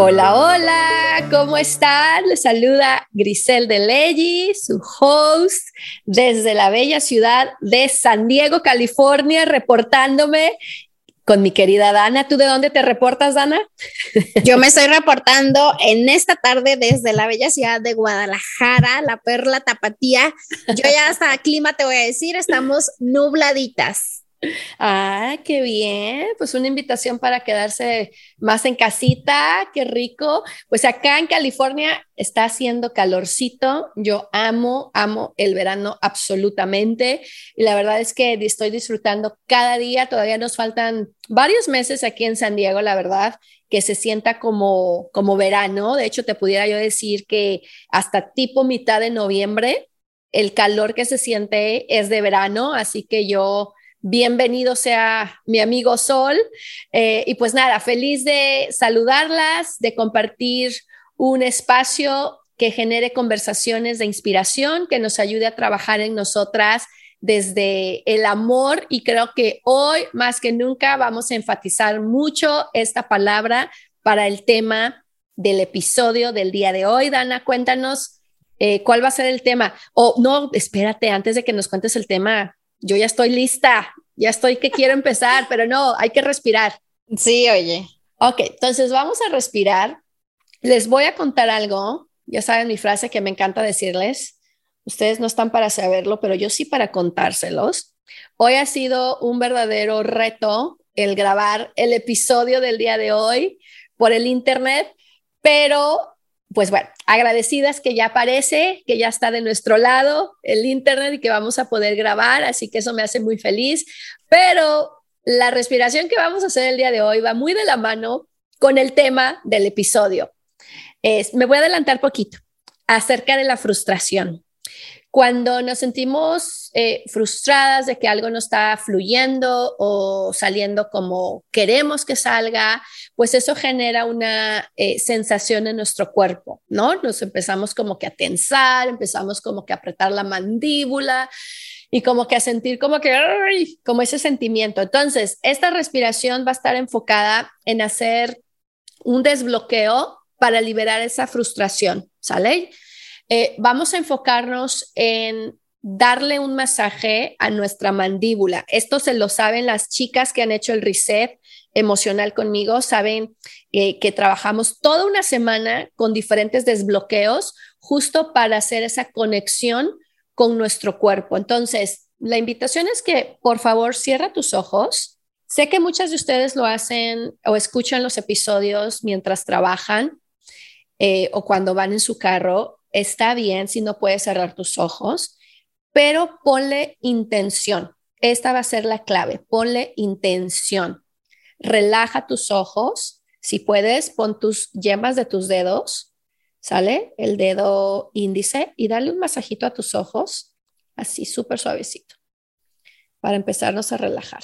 Hola, hola, ¿cómo están? Les saluda Grisel de Leggi, su host desde la bella ciudad de San Diego, California, reportándome con mi querida Dana. ¿Tú de dónde te reportas, Dana? Yo me estoy reportando en esta tarde desde la bella ciudad de Guadalajara, la perla tapatía. Yo ya hasta clima te voy a decir, estamos nubladitas. Ah, qué bien. Pues una invitación para quedarse más en casita, qué rico. Pues acá en California está haciendo calorcito. Yo amo, amo el verano absolutamente. Y la verdad es que estoy disfrutando cada día. Todavía nos faltan varios meses aquí en San Diego, la verdad que se sienta como, como verano. De hecho, te pudiera yo decir que hasta tipo mitad de noviembre, el calor que se siente es de verano, así que yo bienvenido sea mi amigo Sol. Eh, y pues nada, feliz de saludarlas, de compartir un espacio que genere conversaciones de inspiración, que nos ayude a trabajar en nosotras desde el amor y creo que hoy más que nunca vamos a enfatizar mucho esta palabra para el tema del episodio del día de hoy. Dana, cuéntanos eh, cuál va a ser el tema. O no, espérate, antes de que nos cuentes el tema, yo ya estoy lista, ya estoy que quiero empezar, pero no, hay que respirar. Sí, oye. Ok, entonces vamos a respirar. Les voy a contar algo. Ya saben mi frase que me encanta decirles. Ustedes no están para saberlo, pero yo sí para contárselos. Hoy ha sido un verdadero reto el grabar el episodio del día de hoy por el internet, pero pues bueno, agradecidas que ya aparece, que ya está de nuestro lado el Internet y que vamos a poder grabar, así que eso me hace muy feliz. Pero la respiración que vamos a hacer el día de hoy va muy de la mano con el tema del episodio. me voy a adelantar poquito acerca de la frustración. Cuando nos sentimos eh, frustradas de que algo no está fluyendo o saliendo como queremos que salga, pues eso genera una eh, sensación en nuestro cuerpo, ¿no? Nos empezamos como que a tensar, empezamos como que a apretar la mandíbula y como que a sentir como que, como ese sentimiento. Entonces, esta respiración va a estar enfocada en hacer un desbloqueo para liberar esa frustración, ¿sale? Eh, vamos a enfocarnos en darle un masaje a nuestra mandíbula. Esto se lo saben las chicas que han hecho el reset emocional conmigo, saben eh, que trabajamos toda una semana con diferentes desbloqueos justo para hacer esa conexión con nuestro cuerpo. Entonces, la invitación es que por favor cierra tus ojos. Sé que muchas de ustedes lo hacen o escuchan los episodios mientras trabajan eh, o cuando van en su carro está bien si no puedes cerrar tus ojos, pero ponle intención. Esta va a ser la clave. Ponle intención. Relaja tus ojos. Si puedes, pon tus yemas de tus dedos, ¿sale? El dedo índice y dale un masajito a tus ojos, así súper suavecito, para empezarnos a relajar.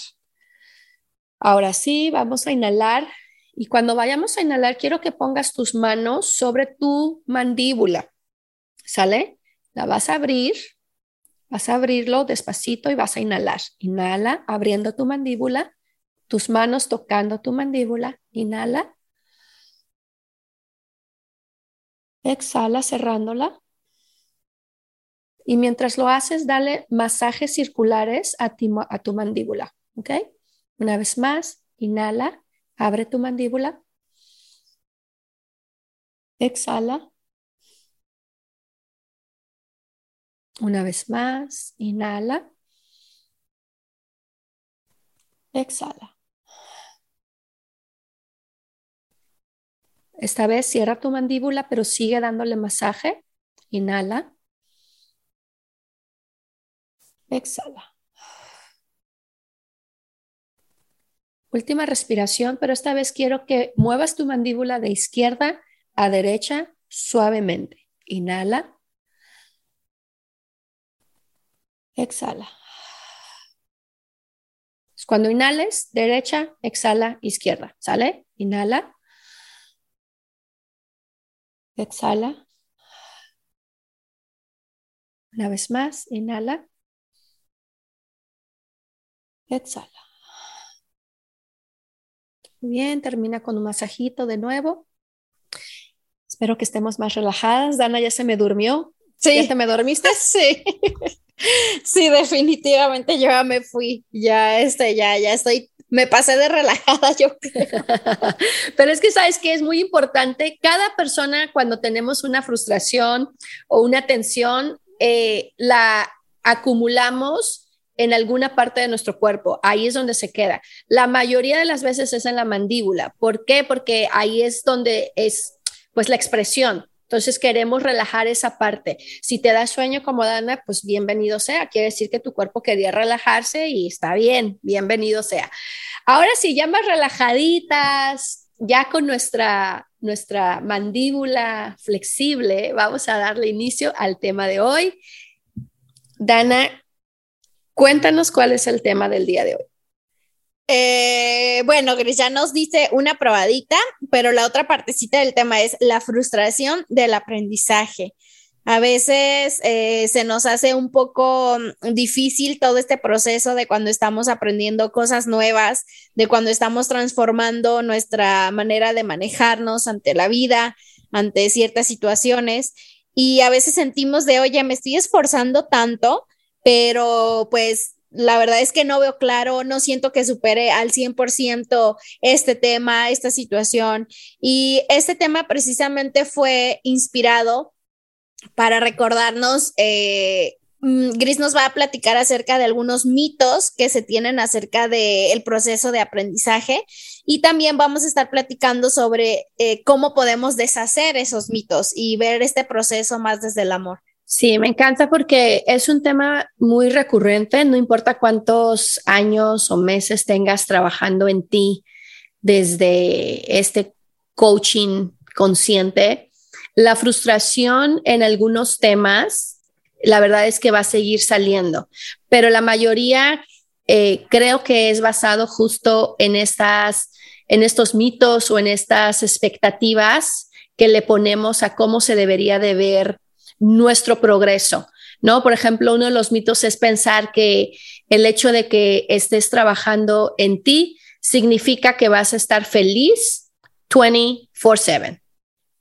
Ahora sí, vamos a inhalar y cuando vayamos a inhalar, quiero que pongas tus manos sobre tu mandíbula. ¿Sale? La vas a abrir, vas a abrirlo despacito y vas a inhalar. Inhala, abriendo tu mandíbula, tus manos tocando tu mandíbula. Inhala. Exhala, cerrándola. Y mientras lo haces, dale masajes circulares a, tu mandíbula. ¿Ok? Una vez más, inhala, abre tu mandíbula. Exhala. Una vez más, inhala. Exhala. Esta vez cierra tu mandíbula, pero sigue dándole masaje. Inhala. Exhala. Última respiración, pero esta vez quiero que muevas tu mandíbula de izquierda a derecha suavemente. Inhala. Exhala. Cuando inhales, derecha, exhala, izquierda. ¿Sale? Inhala. Exhala. Una vez más, inhala. Exhala. Bien, termina con un masajito de nuevo. Espero que estemos más relajadas. Dana ya se me durmió. Sí. ¿Ya te me dormiste? Sí. Sí, definitivamente yo ya me fui. Ya este, ya, ya estoy me pasé de relajada, yo creo. Pero es que sabes que es muy importante, cada persona cuando tenemos una frustración o una tensión, eh, la acumulamos en alguna parte de nuestro cuerpo, ahí es donde se queda. La mayoría de las veces es en la mandíbula. ¿Por qué? Porque ahí es donde es pues la expresión. Entonces queremos relajar esa parte. Si te da sueño como Dana, pues bienvenido sea. Quiere decir que tu cuerpo quería relajarse y está bien, bienvenido sea. Ahora sí, ya más relajaditas, ya con nuestra, nuestra mandíbula flexible, vamos a darle inicio al tema de hoy. Dana, cuéntanos cuál es el tema del día de hoy. Eh, bueno, Gris ya nos dice una probadita, pero la otra partecita del tema es la frustración del aprendizaje. A veces eh, se nos hace un poco mm, difícil todo este proceso de cuando estamos aprendiendo cosas nuevas, de cuando estamos transformando nuestra manera de manejarnos ante la vida, ante ciertas situaciones. Y a veces sentimos de, oye, me estoy esforzando tanto, pero pues la verdad es que no veo claro, no siento que supere al 100% este tema, esta situación. Y este tema precisamente fue inspirado para recordarnos, eh, mm, Gris nos va a platicar acerca de algunos mitos que se tienen acerca del proceso de aprendizaje y también vamos a estar platicando sobre eh, cómo podemos deshacer esos mitos y ver este proceso más desde el amor. Sí, me encanta porque es un tema muy recurrente, no importa cuántos años o meses tengas trabajando en ti desde este coaching consciente, la frustración en algunos temas, la verdad es que va a seguir saliendo, pero la mayoría eh, creo que es basado justo en estas, en estos mitos o en estas expectativas que le ponemos a cómo se debería de ver nuestro progreso, ¿no? Por ejemplo, uno de los mitos es pensar que el hecho de que estés trabajando en ti significa que vas a estar feliz 24/7.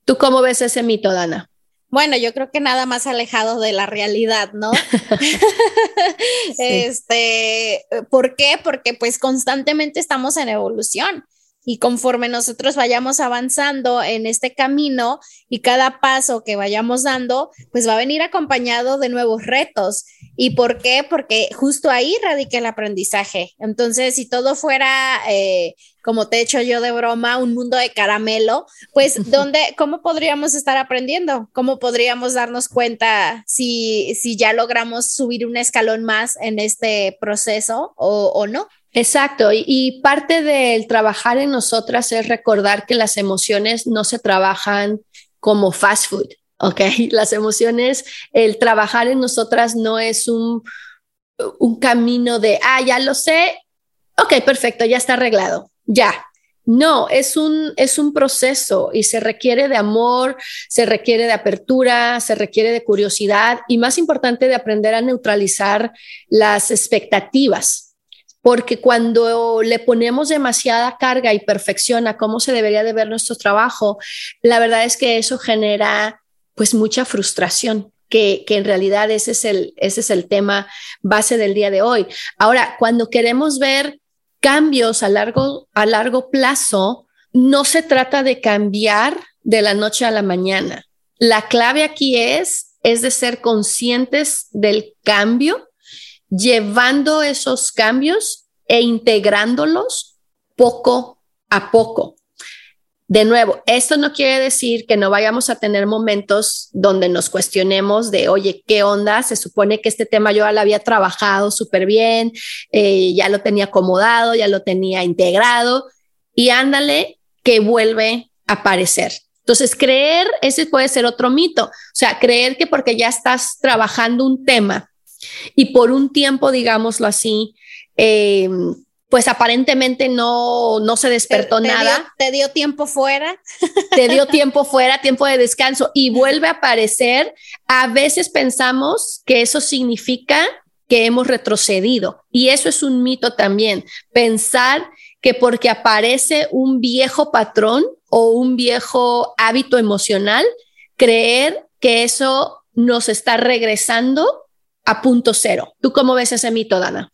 ¿Tú cómo ves ese mito, Dana? Bueno, yo creo que nada más alejado de la realidad, ¿no? Este, ¿por qué? Porque pues constantemente estamos en evolución y conforme nosotros vayamos avanzando en este camino y cada paso que vayamos dando, pues va a venir acompañado de nuevos retos. ¿Y por qué? Porque justo ahí radica el aprendizaje. Entonces, si todo fuera, eh, como te he hecho yo de broma, un mundo de caramelo, pues ¿dónde, cómo podríamos estar aprendiendo? ¿Cómo podríamos darnos cuenta si, si ya logramos subir un escalón más en este proceso o, o no? Exacto, y, parte del trabajar en nosotras es recordar que las emociones no se trabajan como fast food, ¿ok? Las emociones, el trabajar en nosotras no es un, un camino de, ah, ya lo sé, ok, perfecto, ya está arreglado, ya. No, es un, es un proceso y se requiere de amor, se requiere de apertura, se requiere de curiosidad y más importante de aprender a neutralizar las expectativas porque cuando le ponemos demasiada carga y perfección a cómo se debería de ver nuestro trabajo, la verdad es que eso genera pues mucha frustración. Que, que en realidad ese es, el, ese es el tema base del día de hoy. Ahora, cuando queremos ver cambios a largo, a largo plazo, no se trata de cambiar de la noche a la mañana. La clave aquí es, es de ser conscientes del cambio llevando esos cambios e integrándolos poco a poco. De nuevo, esto no quiere decir que no vayamos a tener momentos donde nos cuestionemos de, oye, ¿qué onda? Se supone que este tema yo ya lo había trabajado súper bien, eh, ya lo tenía acomodado, ya lo tenía integrado y ándale que vuelve a aparecer. Entonces, creer, ese puede ser otro mito. O sea, creer que porque ya estás trabajando un tema y por un tiempo, digámoslo así, eh, pues aparentemente no, no se despertó nada. te dio tiempo fuera. te dio tiempo fuera, tiempo de descanso y vuelve a aparecer. A veces pensamos que eso significa que hemos retrocedido y eso es un mito también. Pensar que porque aparece un viejo patrón o un viejo hábito emocional, creer que eso nos está regresando a punto cero. ¿Tú cómo ves ese mito, Dana?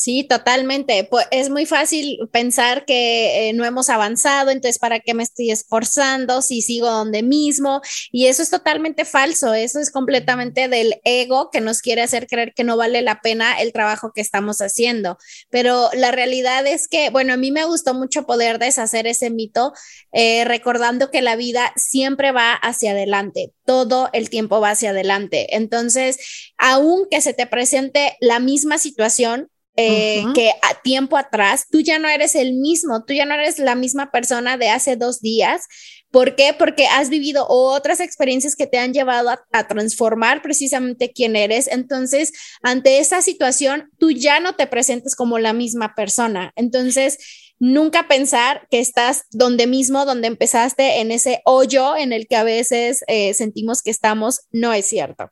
Sí, totalmente. Pues es muy fácil pensar que eh, no hemos avanzado, entonces ¿para qué me estoy esforzando si sigo donde mismo? Y eso es totalmente falso, eso es completamente del ego que nos quiere hacer creer que no vale la pena el trabajo que estamos haciendo. Pero la realidad es que, bueno, a mí me gustó mucho poder deshacer ese mito, eh, recordando que la vida siempre va hacia adelante, todo el tiempo va hacia adelante. Entonces, aunque se te presente la misma situación, eh, que a tiempo atrás tú ya no eres el mismo, tú ya no eres la misma persona de hace dos días. ¿Por qué? Porque has vivido otras experiencias que te han llevado a, transformar precisamente quién eres. Entonces, ante esa situación, tú ya no te presentes como la misma persona. Entonces, nunca pensar que estás donde mismo, donde empezaste, en ese hoyo en el que a veces eh, sentimos que estamos, no es cierto.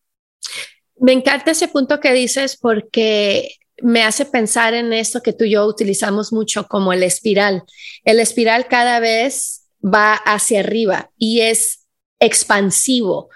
Me encanta ese punto que dices porque me hace pensar en esto que tú y yo utilizamos mucho como el espiral. El espiral cada vez va hacia arriba y es expansivo.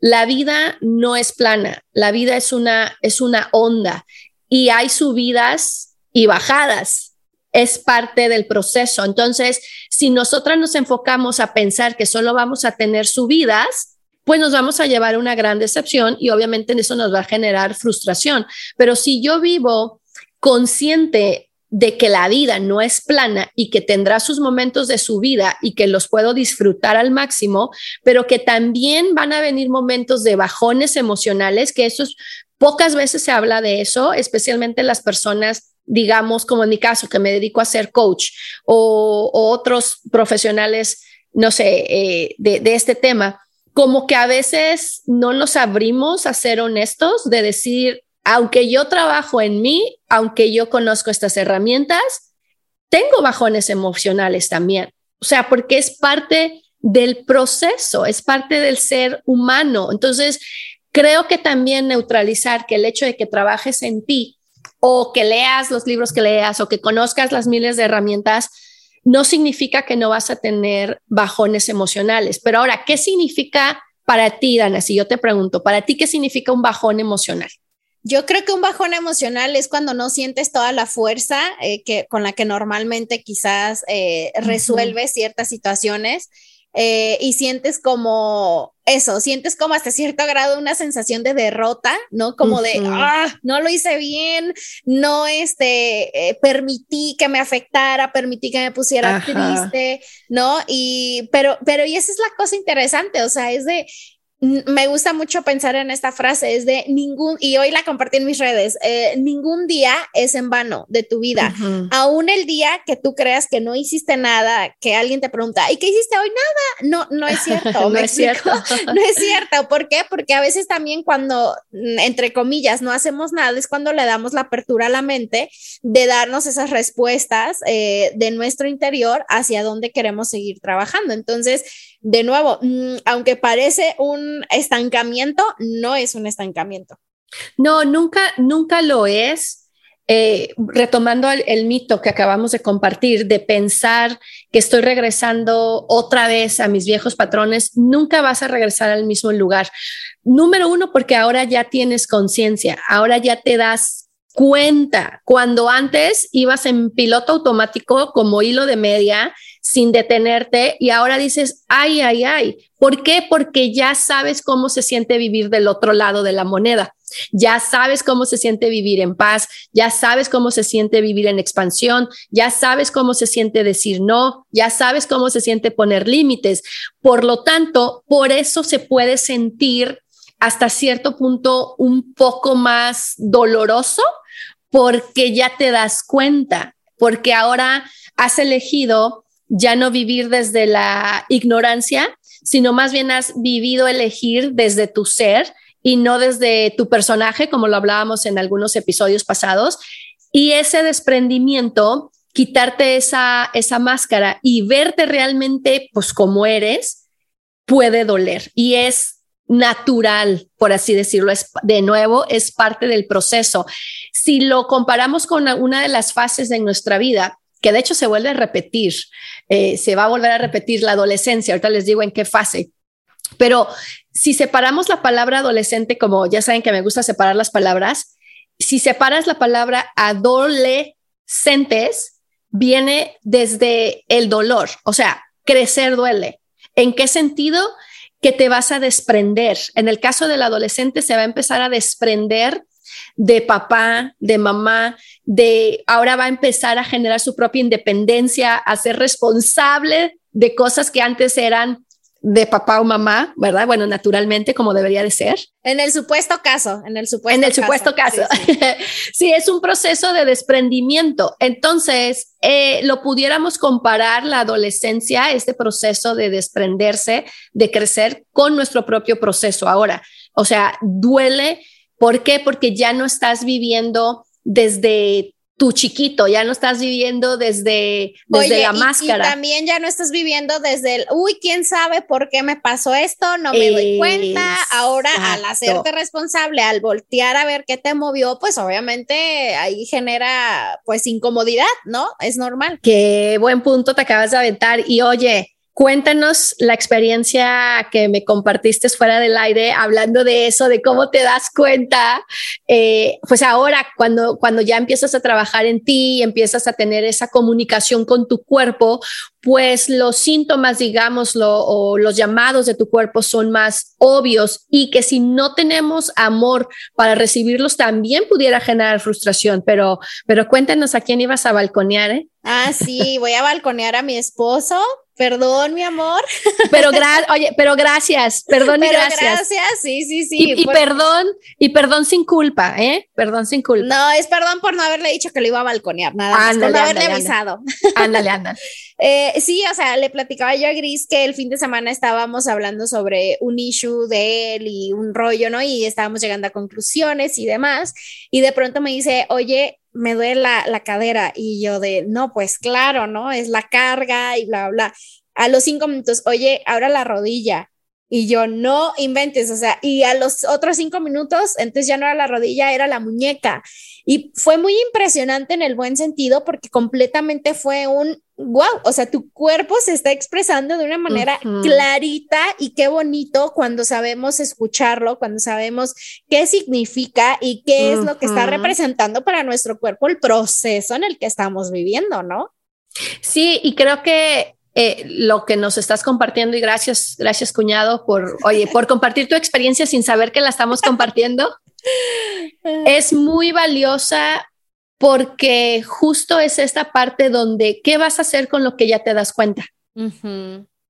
La vida no es plana, la vida es una, es una onda y hay subidas y bajadas. Es parte del proceso. Entonces, si nosotras nos enfocamos a pensar que solo vamos a tener subidas, pues nos vamos a llevar una gran decepción y obviamente eso nos va a generar frustración. Pero si yo vivo consciente de que la vida no es plana y que tendrá sus momentos de su vida y que los puedo disfrutar al máximo, pero que también van a venir momentos de bajones emocionales, que eso es, pocas veces se habla de eso, especialmente las personas digamos, como en mi caso, que me dedico a ser coach o, otros profesionales, no sé, eh, de, de, este tema, como que a veces no nos abrimos a ser honestos, de decir, aunque yo trabajo en mí, aunque yo conozco estas herramientas, tengo bajones emocionales también. O sea, porque es parte del proceso, es parte del ser humano. Entonces, creo que también neutralizar que el hecho de que trabajes en ti o que leas los libros que leas o que conozcas las miles de herramientas, no significa que no vas a tener bajones emocionales. Pero ahora, ¿qué significa para ti, Dana? Si yo te pregunto, ¿para ti qué significa un bajón emocional? Yo creo que un bajón emocional es cuando no sientes toda la fuerza eh, que, con la que normalmente quizás eh, resuelves ciertas situaciones eh, y sientes como eso, sientes como hasta cierto grado una sensación de derrota, ¿no? Como de, ah, no lo hice bien, no este, eh, permití que me afectara, permití que me pusiera triste, ¿no? Y, pero, pero, y esa es la cosa interesante, o sea, es de, me gusta mucho pensar en esta frase, es de ningún, y hoy la compartí en mis redes, eh, ningún día es en vano de tu vida. Aún el día que tú creas que no hiciste nada, que alguien te pregunta, ¿y qué hiciste hoy? Nada. No, no es cierto. no es cierto. no es cierto. ¿Por qué? Porque a veces también cuando, mm, entre comillas, no hacemos nada, es cuando le damos la apertura a la mente de darnos esas respuestas eh, de nuestro interior hacia dónde queremos seguir trabajando. Entonces, de nuevo, mm, aunque parece un estancamiento, no es un estancamiento. No, nunca, nunca lo es. Eh, retomando el, mito que acabamos de compartir, de pensar que estoy regresando otra vez a mis viejos patrones, nunca vas a regresar al mismo lugar. Número uno, porque ahora ya tienes conciencia, ahora ya te das cuenta, cuando antes ibas en piloto automático como hilo de media sin detenerte y ahora dices, ay, ay, ay. ¿Por qué? Porque ya sabes cómo se siente vivir del otro lado de la moneda. Ya sabes cómo se siente vivir en paz, ya sabes cómo se siente vivir en expansión, ya sabes cómo se siente decir no, ya sabes cómo se siente poner límites. Por lo tanto, por eso se puede sentir hasta cierto punto un poco más doloroso porque ya te das cuenta, porque ahora has elegido ya no vivir desde la ignorancia, sino más bien has vivido elegir desde tu ser y no desde tu personaje, como lo hablábamos en algunos episodios pasados. Y ese desprendimiento, quitarte esa, esa máscara y verte realmente pues como eres, puede doler y es natural, por así decirlo. Es, de nuevo, es parte del proceso. Si lo comparamos con una de las fases de nuestra vida, que de hecho se vuelve a repetir, eh, se va a volver a repetir la adolescencia, ahorita les digo en qué fase, pero si separamos la palabra adolescente, como ya saben que me gusta separar las palabras, si separas la palabra adolescentes, viene desde el dolor, o sea, crecer duele. ¿En qué sentido? Que te vas a desprender. En el caso del adolescente se va a empezar a desprender de papá, de mamá, de ahora va a empezar a generar su propia independencia, a ser responsable de cosas que antes eran de papá o mamá, ¿verdad? Bueno, naturalmente, como debería de ser. En el supuesto caso, en el supuesto En el supuesto caso. Sí, es un proceso de desprendimiento. Entonces, eh, lo pudiéramos comparar la adolescencia, este proceso de desprenderse, de crecer con nuestro propio proceso ahora. O sea, duele. ¿Por qué? Porque ya no estás viviendo desde tu chiquito, ya no estás viviendo desde, desde la máscara. Y también ya no estás viviendo desde el, uy, quién sabe por qué me pasó esto, no me doy cuenta. Ahora, al hacerte responsable, al voltear a ver qué te movió, pues obviamente ahí genera pues incomodidad, ¿no? Es normal. Qué buen punto te acabas de aventar. Y oye, Cuéntanos la experiencia que me compartiste fuera del aire, hablando de eso, de cómo te das cuenta, eh, pues ahora cuando, cuando ya empiezas a trabajar en ti, empiezas a tener esa comunicación con tu cuerpo, pues los síntomas, digámoslo, o los llamados de tu cuerpo son más obvios y que si no tenemos amor para recibirlos también pudiera generar frustración, pero, pero cuéntanos a quién ibas a balconear, ¿eh? Ah, sí, voy a balconear a mi esposo Perdón, mi amor. Pero oye, pero gracias, perdón y gracias. Gracias, sí, sí, sí. Y, perdón, y perdón sin culpa, ¿eh? Perdón sin culpa. No, es perdón por no haberle dicho que lo iba a balconear, nada más, por no haberle avisado. Ándale, ándale. eh, sí, o sea, le platicaba yo a Gris que el fin de semana estábamos hablando sobre un issue de él y un rollo, ¿no? Y estábamos llegando a conclusiones y demás. Y de pronto me dice, oye, me duele la, la, cadera y yo de, no, pues claro, ¿no? Es la carga y bla, bla. A los cinco minutos, oye, ahora la rodilla. Y yo, no inventes, o sea, y a los otros cinco minutos, entonces ya no era la rodilla, era la muñeca. Y fue muy impresionante en el buen sentido porque completamente fue un, wow, o sea, tu cuerpo se está expresando de una manera clarita y qué bonito cuando sabemos escucharlo, cuando sabemos qué significa y qué es lo que está representando para nuestro cuerpo el proceso en el que estamos viviendo, ¿no? Sí, y creo que eh, lo que nos estás compartiendo y gracias, gracias cuñado por, oye, por compartir tu experiencia sin saber que la estamos compartiendo. es muy valiosa porque justo es esta parte donde qué vas a hacer con lo que ya te das cuenta.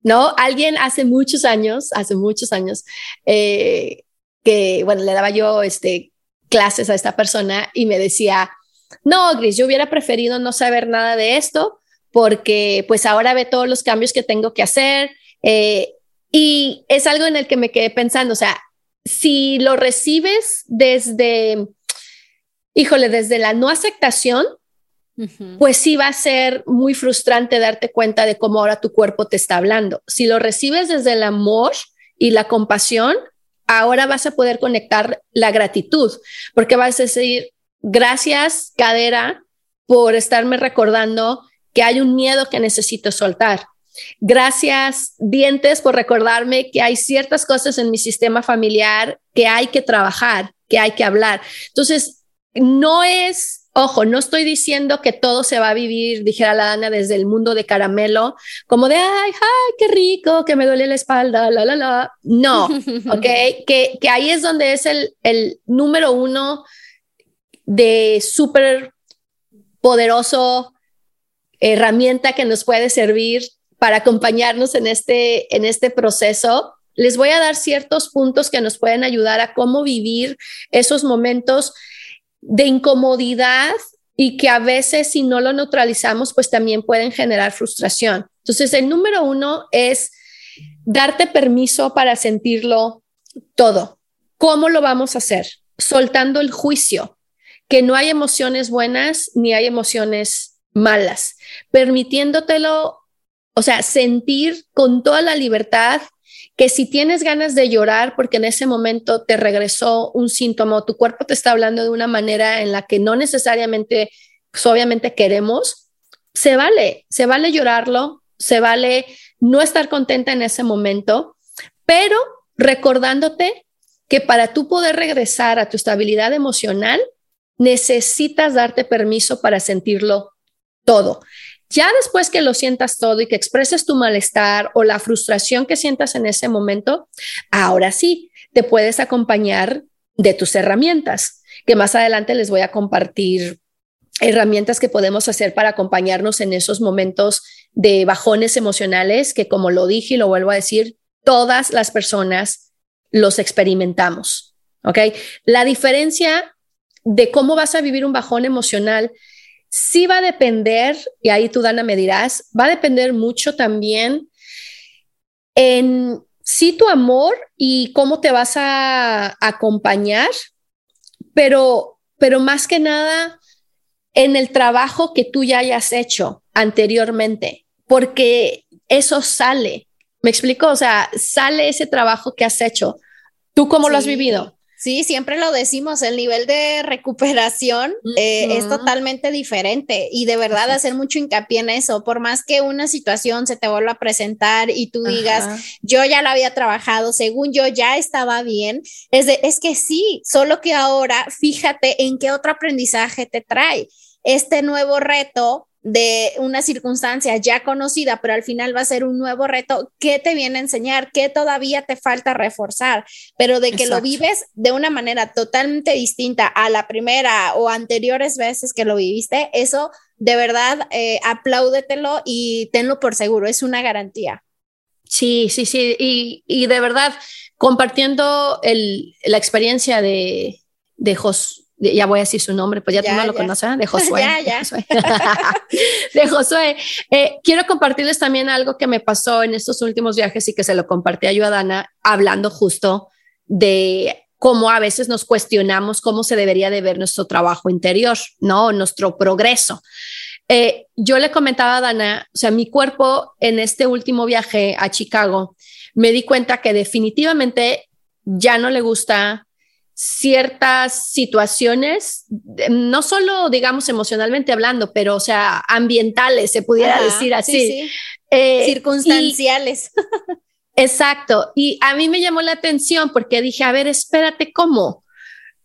¿No? Alguien hace muchos años, hace muchos años, eh, que, bueno, le daba yo este, clases a esta persona y me decía, no, Gris, yo hubiera preferido no saber nada de esto porque pues ahora ve todos los cambios que tengo que hacer eh, y es algo en el que me quedé pensando, o sea, si lo recibes desde, híjole, desde la no aceptación, pues sí va a ser muy frustrante darte cuenta de cómo ahora tu cuerpo te está hablando. Si lo recibes desde el amor y la compasión, ahora vas a poder conectar la gratitud, porque vas a decir, gracias, cadera, por estarme recordando que hay un miedo que necesito soltar. Gracias, dientes, por recordarme que hay ciertas cosas en mi sistema familiar que hay que trabajar, que hay que hablar. Entonces, no es, ojo, no estoy diciendo que todo se va a vivir, dijera la Dana, desde el mundo de caramelo, como de, ay, ay, qué rico, que me duele la espalda, la, la, la. No, ok, que, que ahí es donde es el, el número uno de súper poderoso herramienta que nos puede servir para acompañarnos en este, en este proceso. Les voy a dar ciertos puntos que nos pueden ayudar a cómo vivir esos momentos de incomodidad y que a veces si no lo neutralizamos, pues también pueden generar frustración. Entonces, el número uno es darte permiso para sentirlo todo. ¿Cómo lo vamos a hacer? Soltando el juicio, que no hay emociones buenas ni hay emociones malas, permitiéndotelo, o sea, sentir con toda la libertad que si tienes ganas de llorar porque en ese momento te regresó un síntoma o tu cuerpo te está hablando de una manera en la que no necesariamente, pues obviamente queremos, se vale, se vale llorarlo, se vale no estar contenta en ese momento, pero recordándote que para tú poder regresar a tu estabilidad emocional, necesitas darte permiso para sentirlo todo. Ya después que lo sientas todo y que expreses tu malestar o la frustración que sientas en ese momento, ahora sí, te puedes acompañar de tus herramientas, que más adelante les voy a compartir herramientas que podemos hacer para acompañarnos en esos momentos de bajones emocionales que, como lo dije y lo vuelvo a decir, todas las personas los experimentamos. ¿Ok? La diferencia de cómo vas a vivir un bajón emocional sí va a depender, y ahí tú, Dana, me dirás, va a depender mucho también en sí tu amor y cómo te vas a acompañar, pero, pero más que nada en el trabajo que tú ya hayas hecho anteriormente, porque eso sale. ¿Me explico? O sea, sale ese trabajo que has hecho. ¿Tú cómo lo has vivido? Sí, siempre lo decimos, el nivel de recuperación eh, es totalmente diferente y de verdad hacer mucho hincapié en eso, por más que una situación se te vuelva a presentar y tú digas, yo ya la había trabajado, según yo ya estaba bien, es, de, es que sí, solo que ahora fíjate en qué otro aprendizaje te trae. Este nuevo reto de una circunstancia ya conocida, pero al final va a ser un nuevo reto, ¿qué te viene a enseñar? ¿Qué todavía te falta reforzar? Pero de que lo vives de una manera totalmente distinta a la primera o anteriores veces que lo viviste, eso de verdad eh, apláudetelo y tenlo por seguro, es una garantía. Sí, sí, sí, y, de verdad, compartiendo la experiencia de, de Jos, ya voy a decir su nombre, pues ya, tú no lo conoces, de Josué. ya, De Josué. Eh, quiero compartirles también algo que me pasó en estos últimos viajes y que se lo compartí a Dana, hablando justo de cómo a veces nos cuestionamos cómo se debería de ver nuestro trabajo interior, ¿no? Nuestro progreso. Eh, yo le comentaba a Dana, o sea, mi cuerpo en este último viaje a Chicago, me di cuenta que definitivamente ya no le gusta ciertas situaciones, no solo, digamos, emocionalmente hablando, pero, o sea, ambientales, se pudiera decir así. Eh, Circunstanciales. exacto. Y a mí me llamó la atención porque dije, a ver, espérate, ¿cómo?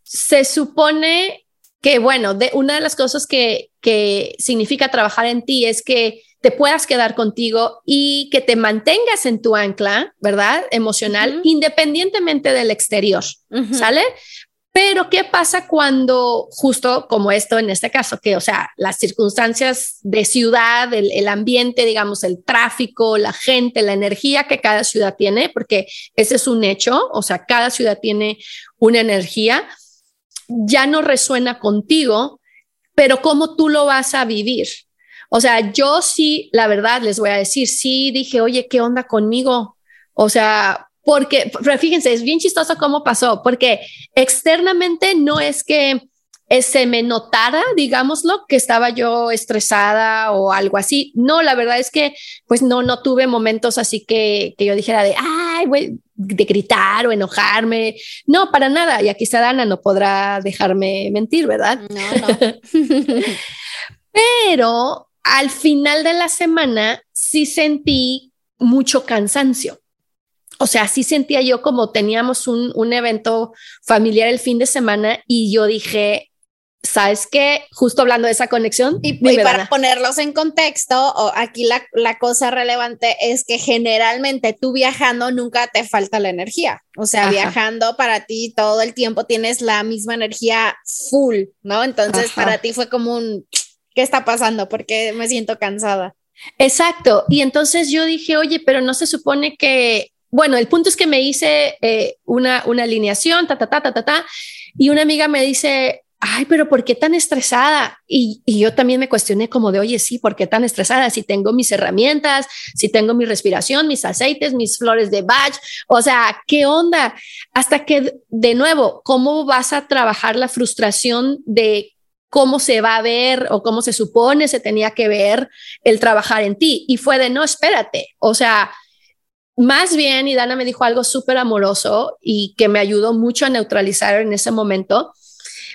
Se supone que, bueno, de, una de las cosas que, que significa trabajar en ti es que te puedas quedar contigo y que te mantengas en tu ancla, ¿verdad? Emocional, independientemente del exterior, ¿sale? Pero ¿qué pasa cuando justo como esto en este caso, que o sea, las circunstancias de ciudad, el, el, ambiente, digamos, el tráfico, la gente, la energía que cada ciudad tiene, porque ese es un hecho, o sea, cada ciudad tiene una energía, ya no resuena contigo, pero ¿cómo tú lo vas a vivir? O sea, yo sí, la verdad, les voy a decir, sí dije, oye, ¿qué onda conmigo? O sea, porque, pero fíjense, es bien chistoso cómo pasó, porque externamente no es que se me notara, digámoslo, que estaba yo estresada o algo así. No, la verdad es que pues no, no tuve momentos así que, que yo dijera de, ay, güey, de gritar o enojarme. No, para nada. Y aquí está Dana, no podrá dejarme mentir, ¿verdad? No, no. Pero al final de la semana sí sentí mucho cansancio. O sea, sí sentía yo como teníamos un, un evento familiar el fin de semana y yo dije, ¿sabes qué? Justo hablando de esa conexión. Y, para ponerlos en contexto, aquí la, la, cosa relevante es que generalmente tú viajando nunca te falta la energía. O sea, viajando para ti todo el tiempo tienes la misma energía full, ¿no? Entonces para ti fue como un ¿qué está pasando? Porque me siento cansada. Exacto. Y entonces yo dije, oye, pero no se supone que, bueno, el punto es que me hice eh, una, una alineación, ta, ta, ta, ta, ta, ta, y una amiga me dice, ay, pero ¿por qué tan estresada? Y, y, yo también me cuestioné como de, oye, sí, ¿por qué tan estresada? Si tengo mis herramientas, si tengo mi respiración, mis aceites, mis flores de Bach, o sea, ¿qué onda? Hasta que, de nuevo, ¿cómo vas a trabajar la frustración de cómo se va a ver o cómo se supone se tenía que ver el trabajar en ti. Y fue de, no, espérate, o sea, más bien, y Dana me dijo algo súper amoroso y que me ayudó mucho a neutralizar en ese momento,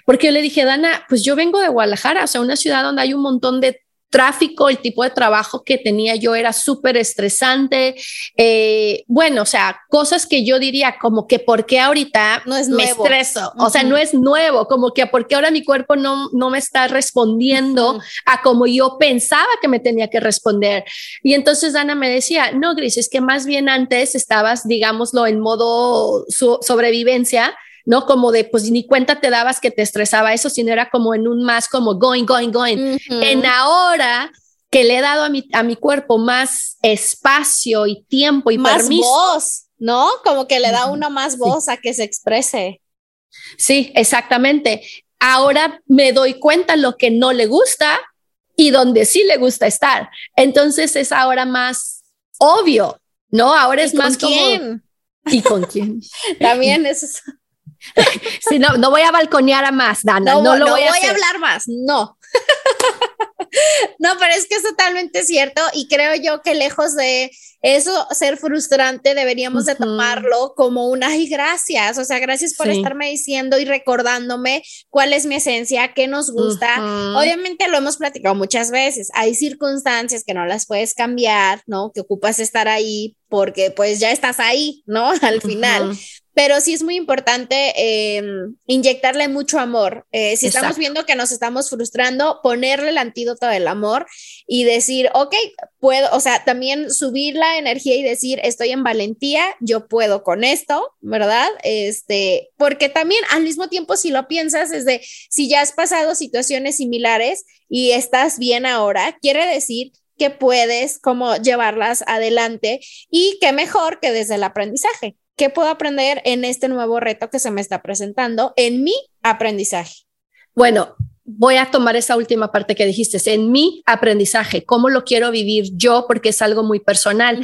porque yo le dije, Dana, pues yo vengo de Guadalajara, o sea, una ciudad donde hay un montón de tráfico, el tipo de trabajo que tenía yo era súper estresante. Eh, bueno, o sea, cosas que yo diría como que por qué ahorita no es me estreso, o sea, no es nuevo, como que por qué ahora mi cuerpo no, no me está respondiendo a como yo pensaba que me tenía que responder. Y entonces Ana me decía, no, Gris, es que más bien antes estabas, digámoslo, en modo sobrevivencia ¿no? Como de, pues ni cuenta te dabas que te estresaba eso, sino era como en un más como going, going, going. En ahora que le he dado a mi, a mi cuerpo más espacio y tiempo y más permiso. voz, ¿no? Como que le da uno más voz a que se exprese. Sí, exactamente. Ahora me doy cuenta lo que no le gusta y donde sí le gusta estar. Entonces es ahora más obvio, ¿no? Ahora es más con quién? ¿Y con quién? También es sí, no, no voy a balconear a más, Dana. No, lo voy, a, hablar más, no. no, pero es que es totalmente cierto y creo yo que lejos de eso ser frustrante deberíamos de tomarlo como una y gracias, o sea, gracias por estarme diciendo y recordándome cuál es mi esencia, qué nos gusta. Obviamente lo hemos platicado muchas veces, hay circunstancias que no las puedes cambiar, ¿no? Que ocupas estar ahí porque pues ya estás ahí, ¿no? Al final pero sí es muy importante em, inyectarle mucho amor. Eh, si estamos viendo que nos estamos frustrando, ponerle el antídoto del amor y decir, ok, puedo, o sea, también subir la energía y decir, estoy en valentía, yo puedo con esto, ¿verdad? Este, porque también al mismo tiempo, si lo piensas, es de, si ya has pasado situaciones similares y estás bien ahora, quiere decir que puedes como llevarlas adelante y qué mejor que desde el aprendizaje. ¿Qué puedo aprender en este nuevo reto que se me está presentando en mi aprendizaje? Bueno, voy a tomar esa última parte que dijiste, en mi aprendizaje, cómo lo quiero vivir yo, porque es algo muy personal.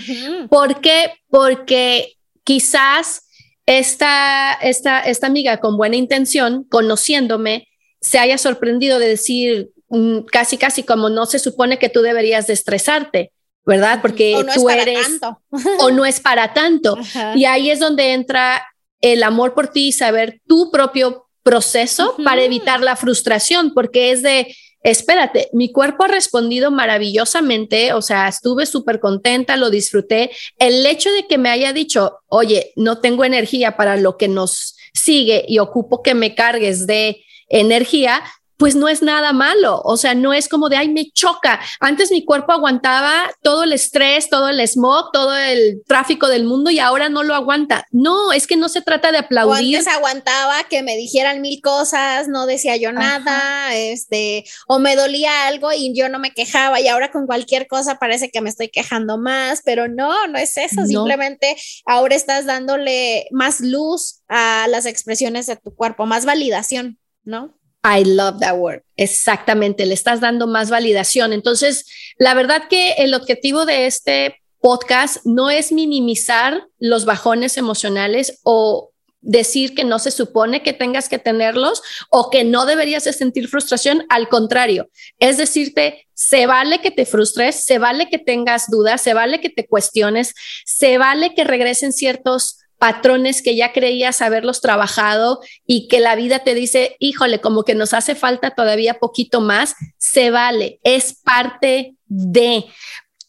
¿Por qué? Porque quizás esta, esta, esta amiga con buena intención, conociéndome, se haya sorprendido de decir mm, casi, casi como no se supone que tú deberías de estresarte. ¿Verdad? Porque tú eres o no es para tanto. Y ahí es donde entra el amor por ti y saber tu propio proceso para evitar la frustración, porque es de, espérate, mi cuerpo ha respondido maravillosamente, o sea, estuve súper contenta, lo disfruté. El hecho de que me haya dicho, oye, no tengo energía para lo que nos sigue y ocupo que me cargues de energía, pues no es nada malo. O sea, no es como de, ay, me choca. Antes mi cuerpo aguantaba todo el estrés, todo el smog, todo el tráfico del mundo y ahora no lo aguanta. No, es que no se trata de aplaudir. O antes aguantaba que me dijeran mil cosas, no decía yo nada, este, o me dolía algo y yo no me quejaba y ahora con cualquier cosa parece que me estoy quejando más, pero no, no es eso. Simplemente ahora estás dándole más luz a las expresiones de tu cuerpo, más validación, ¿no? I love that word. Exactamente, le estás dando más validación. Entonces, la verdad que el objetivo de este podcast no es minimizar los bajones emocionales o decir que no se supone que tengas que tenerlos o que no deberías de sentir frustración. Al contrario, es decirte, se vale que te frustres, se vale que tengas dudas, se vale que te cuestiones, se vale que regresen ciertos patrones que ya creías haberlos trabajado y que la vida te dice, híjole, como que nos hace falta todavía poquito más, se vale, es parte de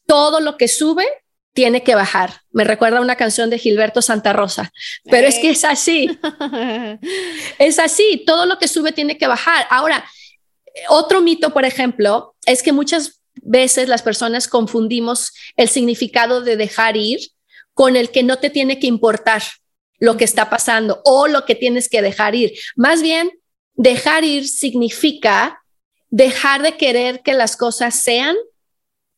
todo lo que sube. Tiene que bajar. Me recuerda una canción de Gilberto Santa Rosa, pero es que es así. es así. Todo lo que sube tiene que bajar. Ahora, otro mito, por ejemplo, es que muchas veces las personas confundimos el significado de dejar ir con el que no te tiene que importar lo que está pasando o lo que tienes que dejar ir. Más bien, dejar ir significa dejar de querer que las cosas sean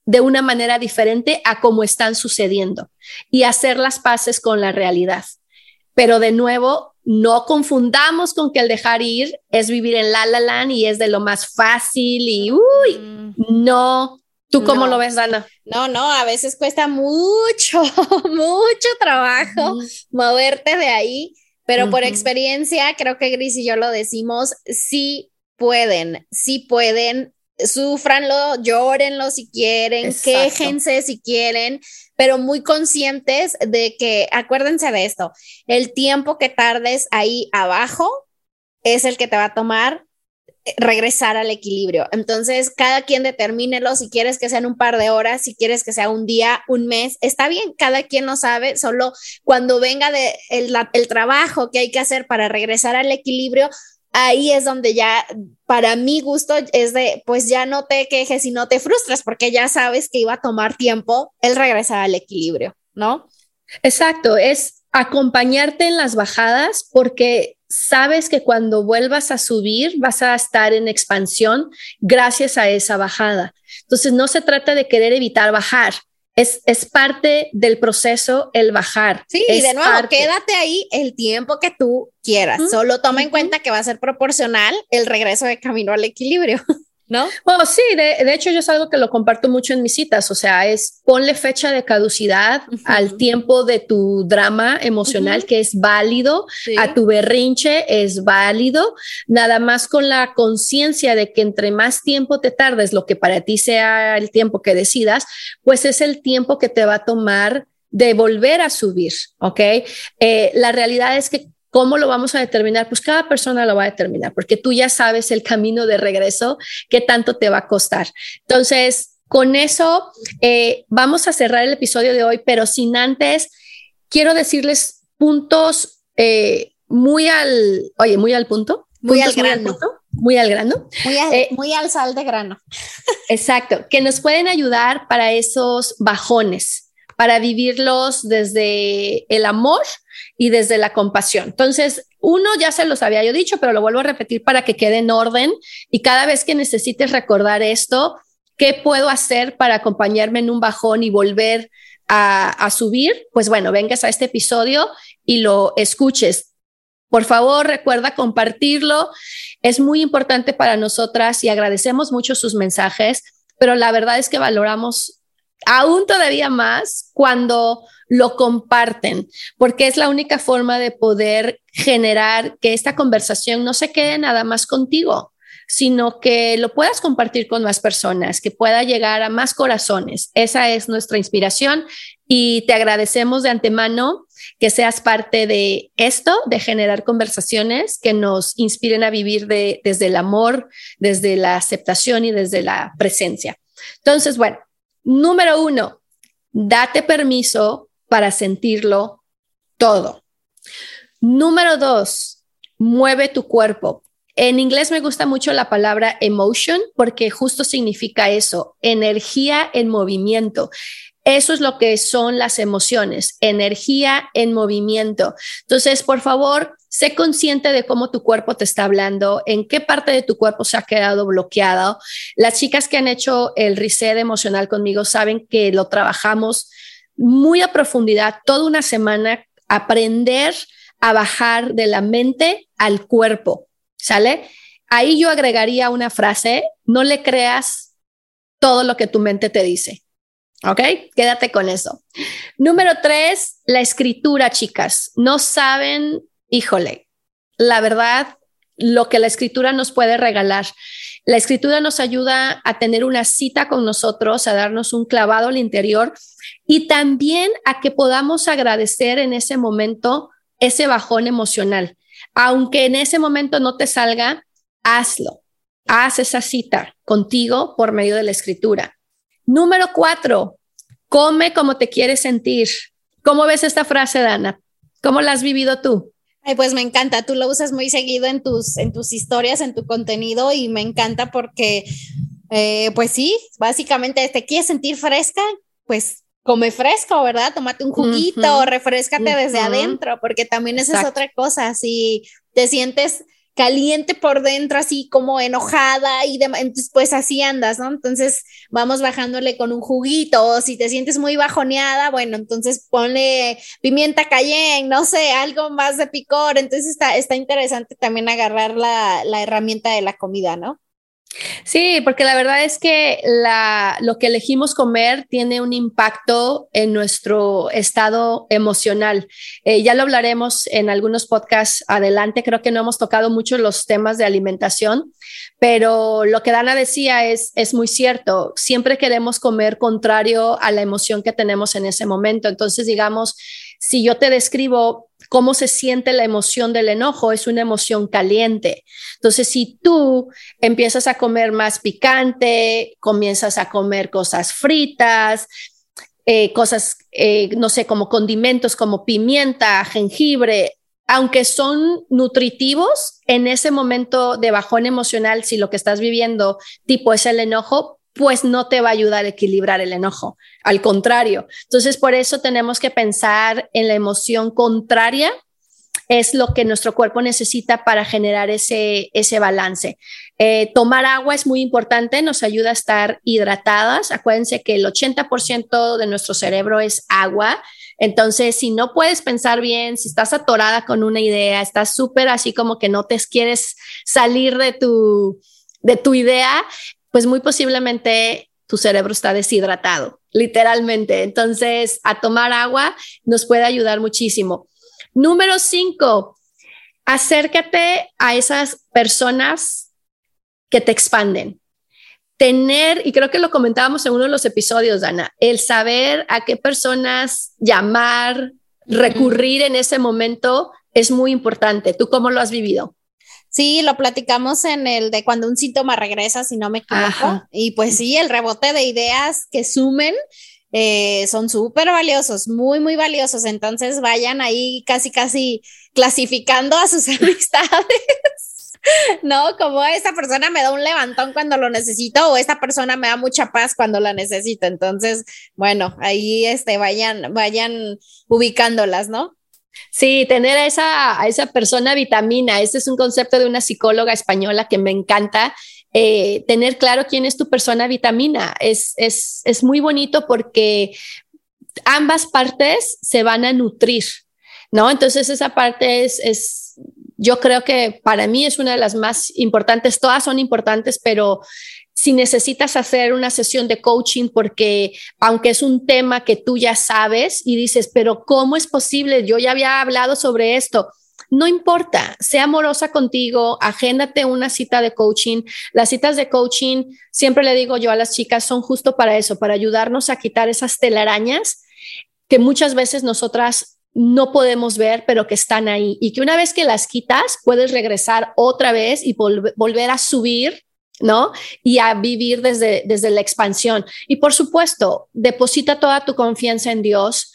de una manera diferente a como están sucediendo y hacer las paces con la realidad. Pero de nuevo, no confundamos con que el dejar ir es vivir en la la land y es de lo más fácil y uy, mm. no, ¿Tú cómo lo ves, Dana? No, no, a veces cuesta mucho, mucho trabajo moverte de ahí, pero por experiencia, creo que Gris y yo lo decimos, sí pueden, sí pueden, sufranlo, llórenlo si quieren, quéjense si quieren, pero muy conscientes de que, acuérdense de esto, el tiempo que tardes ahí abajo es el que te va a tomar regresar al equilibrio. Entonces, cada quien determínelo si quieres que sean un par de horas, si quieres que sea un día, un mes, está bien, cada quien lo sabe, solo cuando venga de el, el trabajo que hay que hacer para regresar al equilibrio, ahí es donde ya, para mi gusto, es de, pues ya no te quejes y no te frustres, porque ya sabes que iba a tomar tiempo el regresar al equilibrio, ¿no? Exacto, es acompañarte en las bajadas porque sabes que cuando vuelvas a subir vas a estar en expansión gracias a esa bajada. Entonces no se trata de querer evitar bajar, es, es, parte del proceso el bajar. Sí, y de nuevo, quédate ahí el tiempo que tú quieras. Solo toma en cuenta que va a ser proporcional el regreso de camino al equilibrio. ¿no? Bueno, sí, de, hecho yo es algo que lo comparto mucho en mis citas, o sea, es ponle fecha de caducidad al tiempo de tu drama emocional que es válido, a tu berrinche es válido, nada más con la conciencia de que entre más tiempo te tardes, lo que para ti sea el tiempo que decidas, pues es el tiempo que te va a tomar de volver a subir, ¿ok? Eh, la realidad es que ¿Cómo lo vamos a determinar? Pues cada persona lo va a determinar, porque tú ya sabes el camino de regreso, qué tanto te va a costar. Entonces, con eso eh, vamos a cerrar el episodio de hoy, pero sin antes, quiero decirles puntos eh, muy al, oye, muy al punto. Muy al grano. Muy al, grano. Eh, muy al sal de grano. Exacto, que nos pueden ayudar para esos bajones, para vivirlos desde el amor y desde la compasión. Entonces, uno ya se los había yo dicho, pero lo vuelvo a repetir para que quede en orden y cada vez que necesites recordar esto, ¿qué puedo hacer para acompañarme en un bajón y volver a, subir? Pues bueno, vengas a este episodio y lo escuches. Por favor, recuerda compartirlo. Es muy importante para nosotras y agradecemos mucho sus mensajes, pero la verdad es que valoramos aún todavía más cuando lo comparten, porque es la única forma de poder generar que esta conversación no se quede nada más contigo, sino que lo puedas compartir con más personas, que pueda llegar a más corazones. Esa es nuestra inspiración y te agradecemos de antemano que seas parte de esto, de generar conversaciones que nos inspiren a vivir desde el amor, desde la aceptación y desde la presencia. Entonces, bueno, número uno, date permiso para sentirlo todo. Número dos, mueve tu cuerpo. En inglés me gusta mucho la palabra emotion porque justo significa eso, energía en movimiento. Eso es lo que son las emociones, energía en movimiento. Entonces, por favor, sé consciente de cómo tu cuerpo te está hablando, en qué parte de tu cuerpo se ha quedado bloqueado. Las chicas que han hecho el reset emocional conmigo saben que lo trabajamos muy a profundidad, toda una semana, aprender a bajar de la mente al cuerpo, ¿sale? Ahí yo agregaría una frase, no le creas todo lo que tu mente te dice. ¿Ok? Quédate con eso. Número tres, la escritura, chicas. No saben, híjole, la verdad, lo que la escritura nos puede regalar. La escritura nos ayuda a tener una cita con nosotros, a darnos un clavado al interior y también a que podamos agradecer en ese momento ese bajón emocional. Aunque en ese momento no te salga, hazlo. Haz esa cita contigo por medio de la escritura. Número cuatro, come como te quieres sentir. ¿Cómo ves esta frase, Dana? ¿Cómo la has vivido tú? pues me encanta, tú lo usas muy seguido en tus, en tus historias, en tu contenido y me encanta porque, eh, pues sí, básicamente te quieres sentir fresca, pues come fresco, ¿verdad? Tómate un juguito, refrescate desde adentro, porque también esa es otra cosa, si te sientes caliente por dentro, así como enojada y entonces pues así andas, ¿no? Entonces vamos bajándole con un juguito, si te sientes muy bajoneada, bueno, entonces ponle pimienta cayenne, no sé, algo más de picor, entonces está, está interesante también agarrar la, la herramienta de la comida, ¿no? Sí, porque la verdad es que la, lo que elegimos comer tiene un impacto en nuestro estado emocional. Eh, ya lo hablaremos en algunos podcasts adelante. Creo que no hemos tocado mucho los temas de alimentación, pero lo que Dana decía es, es muy cierto. Siempre queremos comer contrario a la emoción que tenemos en ese momento. Entonces, digamos, si yo te describo cómo se siente la emoción del enojo, es una emoción caliente. Entonces, si tú empiezas a comer más picante, comienzas a comer cosas fritas, eh, cosas, eh, no sé, como condimentos como pimienta, jengibre, aunque son nutritivos, en ese momento de bajón emocional, si lo que estás viviendo tipo es el enojo, pues no te va a ayudar a equilibrar el enojo. Al contrario. Entonces, por eso tenemos que pensar en la emoción contraria es lo que nuestro cuerpo necesita para generar ese, ese balance. Eh, tomar agua es muy importante, nos ayuda a estar hidratadas. Acuérdense que el 80% de nuestro cerebro es agua. Entonces, si no puedes pensar bien, si estás atorada con una idea, estás súper así como que no te quieres salir de tu, de tu idea, pues muy posiblemente tu cerebro está deshidratado, literalmente. Entonces, a tomar agua nos puede ayudar muchísimo. Número cinco, acércate a esas personas que te expanden. Tener, y creo que lo comentábamos en uno de los episodios, Dana, el saber a qué personas llamar, recurrir en ese momento es muy importante. ¿Tú cómo lo has vivido? Sí, lo platicamos en el de cuando un síntoma regresa, si no me equivoco. Y pues sí, el rebote de ideas que sumen eh, son súper valiosos, muy, muy valiosos. Entonces vayan ahí casi, casi clasificando a sus amistades. No, como esta persona me da un levantón cuando lo necesito o esta persona me da mucha paz cuando la necesito. Entonces, bueno, ahí este, vayan, vayan ubicándolas, ¿no? Sí, tener a esa, a esa persona vitamina, este es un concepto de una psicóloga española que me encanta eh, tener claro quién es tu persona vitamina. Es, es, es muy bonito porque ambas partes se van a nutrir, ¿no? Entonces esa parte es, es, yo creo que para mí es una de las más importantes, todas son importantes, pero si necesitas hacer una sesión de coaching porque aunque es un tema que tú ya sabes y dices, pero ¿cómo es posible? Yo ya había hablado sobre esto no importa, sea amorosa contigo, agéndate una cita de coaching. Las citas de coaching, siempre le digo yo a las chicas, son justo para eso, para ayudarnos a quitar esas telarañas que muchas veces nosotras no podemos ver, pero que están ahí y que una vez que las quitas, puedes regresar otra vez y volver a subir ¿no? Y a vivir desde, desde la expansión. Y por supuesto, deposita toda tu confianza en Dios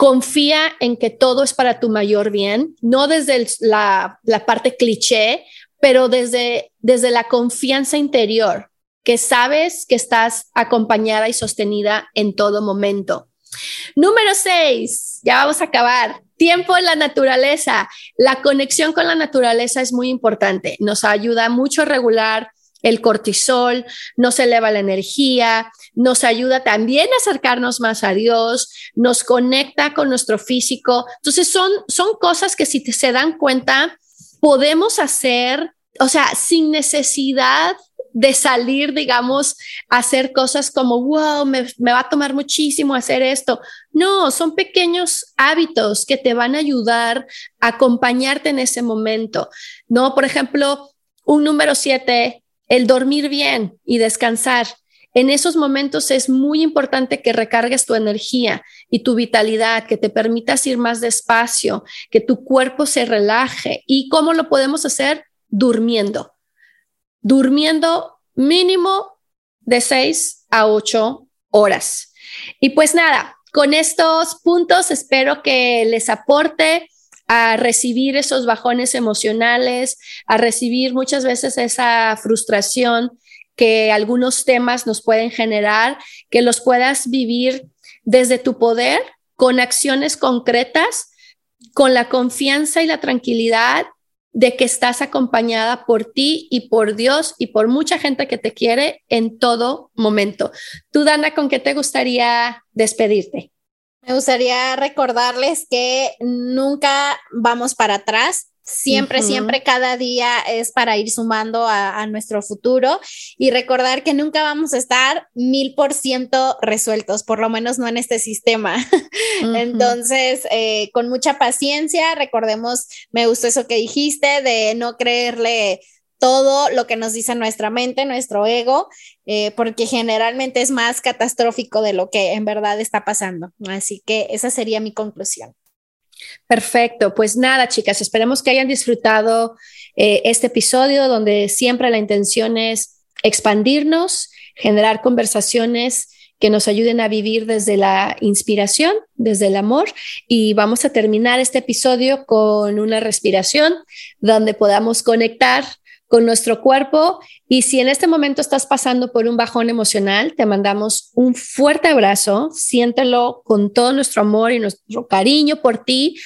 confía en que todo es para tu mayor bien, no desde la, parte cliché, pero desde, desde la confianza interior, que sabes que estás acompañada y sostenida en todo momento. Número seis, ya vamos a acabar. Tiempo en la naturaleza. La conexión con la naturaleza es muy importante. Nos ayuda mucho a regular el cortisol, nos eleva la energía, nos ayuda también a acercarnos más a Dios, nos conecta con nuestro físico. Entonces son, son cosas que si te, se dan cuenta, podemos hacer, o sea, sin necesidad de salir, digamos, a hacer cosas como, wow, me, me, va a tomar muchísimo hacer esto. No, son pequeños hábitos que te van a ayudar a acompañarte en ese momento. No, por ejemplo, un número siete, el dormir bien y descansar. En esos momentos es muy importante que recargues tu energía y tu vitalidad, que te permitas ir más despacio, que tu cuerpo se relaje. ¿Y cómo lo podemos hacer? Durmiendo. Durmiendo mínimo de seis a ocho horas. Y pues nada, con estos puntos espero que les aporte a recibir esos bajones emocionales, a recibir muchas veces esa frustración que algunos temas nos pueden generar, que los puedas vivir desde tu poder, con acciones concretas, con la confianza y la tranquilidad de que estás acompañada por ti y por Dios y por mucha gente que te quiere en todo momento. Tú, Dana, ¿con qué te gustaría despedirte? Me gustaría recordarles que nunca vamos para atrás. Siempre, siempre, cada día es para ir sumando a, nuestro futuro y recordar que nunca vamos a estar mil por ciento resueltos, por lo menos no en este sistema. Entonces, eh, con mucha paciencia, recordemos, me gustó eso que dijiste de no creerle todo lo que nos dice nuestra mente, nuestro ego, eh, porque generalmente es más catastrófico de lo que en verdad está pasando. Así que esa sería mi conclusión. Perfecto, pues nada, chicas, esperemos que hayan disfrutado eh, este episodio donde siempre la intención es expandirnos, generar conversaciones que nos ayuden a vivir desde la inspiración, desde el amor. Y vamos a terminar este episodio con una respiración donde podamos conectar con nuestro cuerpo. Y si en este momento estás pasando por un bajón emocional, te mandamos un fuerte abrazo, siéntelo con todo nuestro amor y nuestro cariño por ti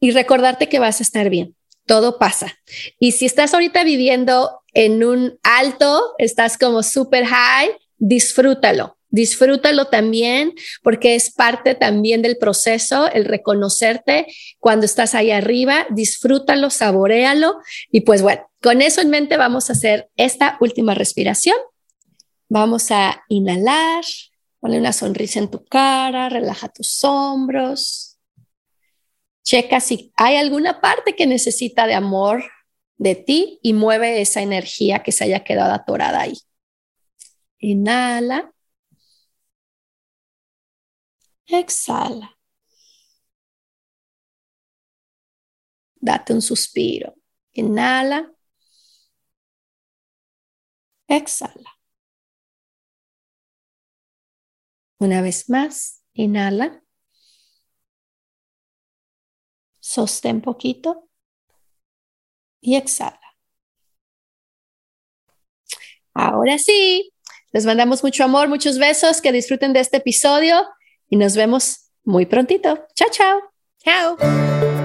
y recordarte que vas a estar bien. Todo pasa. Y si estás ahorita viviendo en un alto, estás como super high, disfrútalo Disfrútalo también porque es parte también del proceso, el reconocerte cuando estás ahí arriba, disfrútalo, saborealo y pues bueno, con eso en mente vamos a hacer esta última respiración. Vamos a inhalar, ponle una sonrisa en tu cara, relaja tus hombros. Checa si hay alguna parte que necesita de amor de ti y mueve esa energía que se haya quedado atorada ahí. Inhala. Exhala. Date un suspiro. Inhala. Exhala. Una vez más, inhala. Sostén poquito y exhala. Ahora sí, les mandamos mucho amor, muchos besos, que disfruten de este episodio y nos vemos muy prontito. Chao, chao. Chao.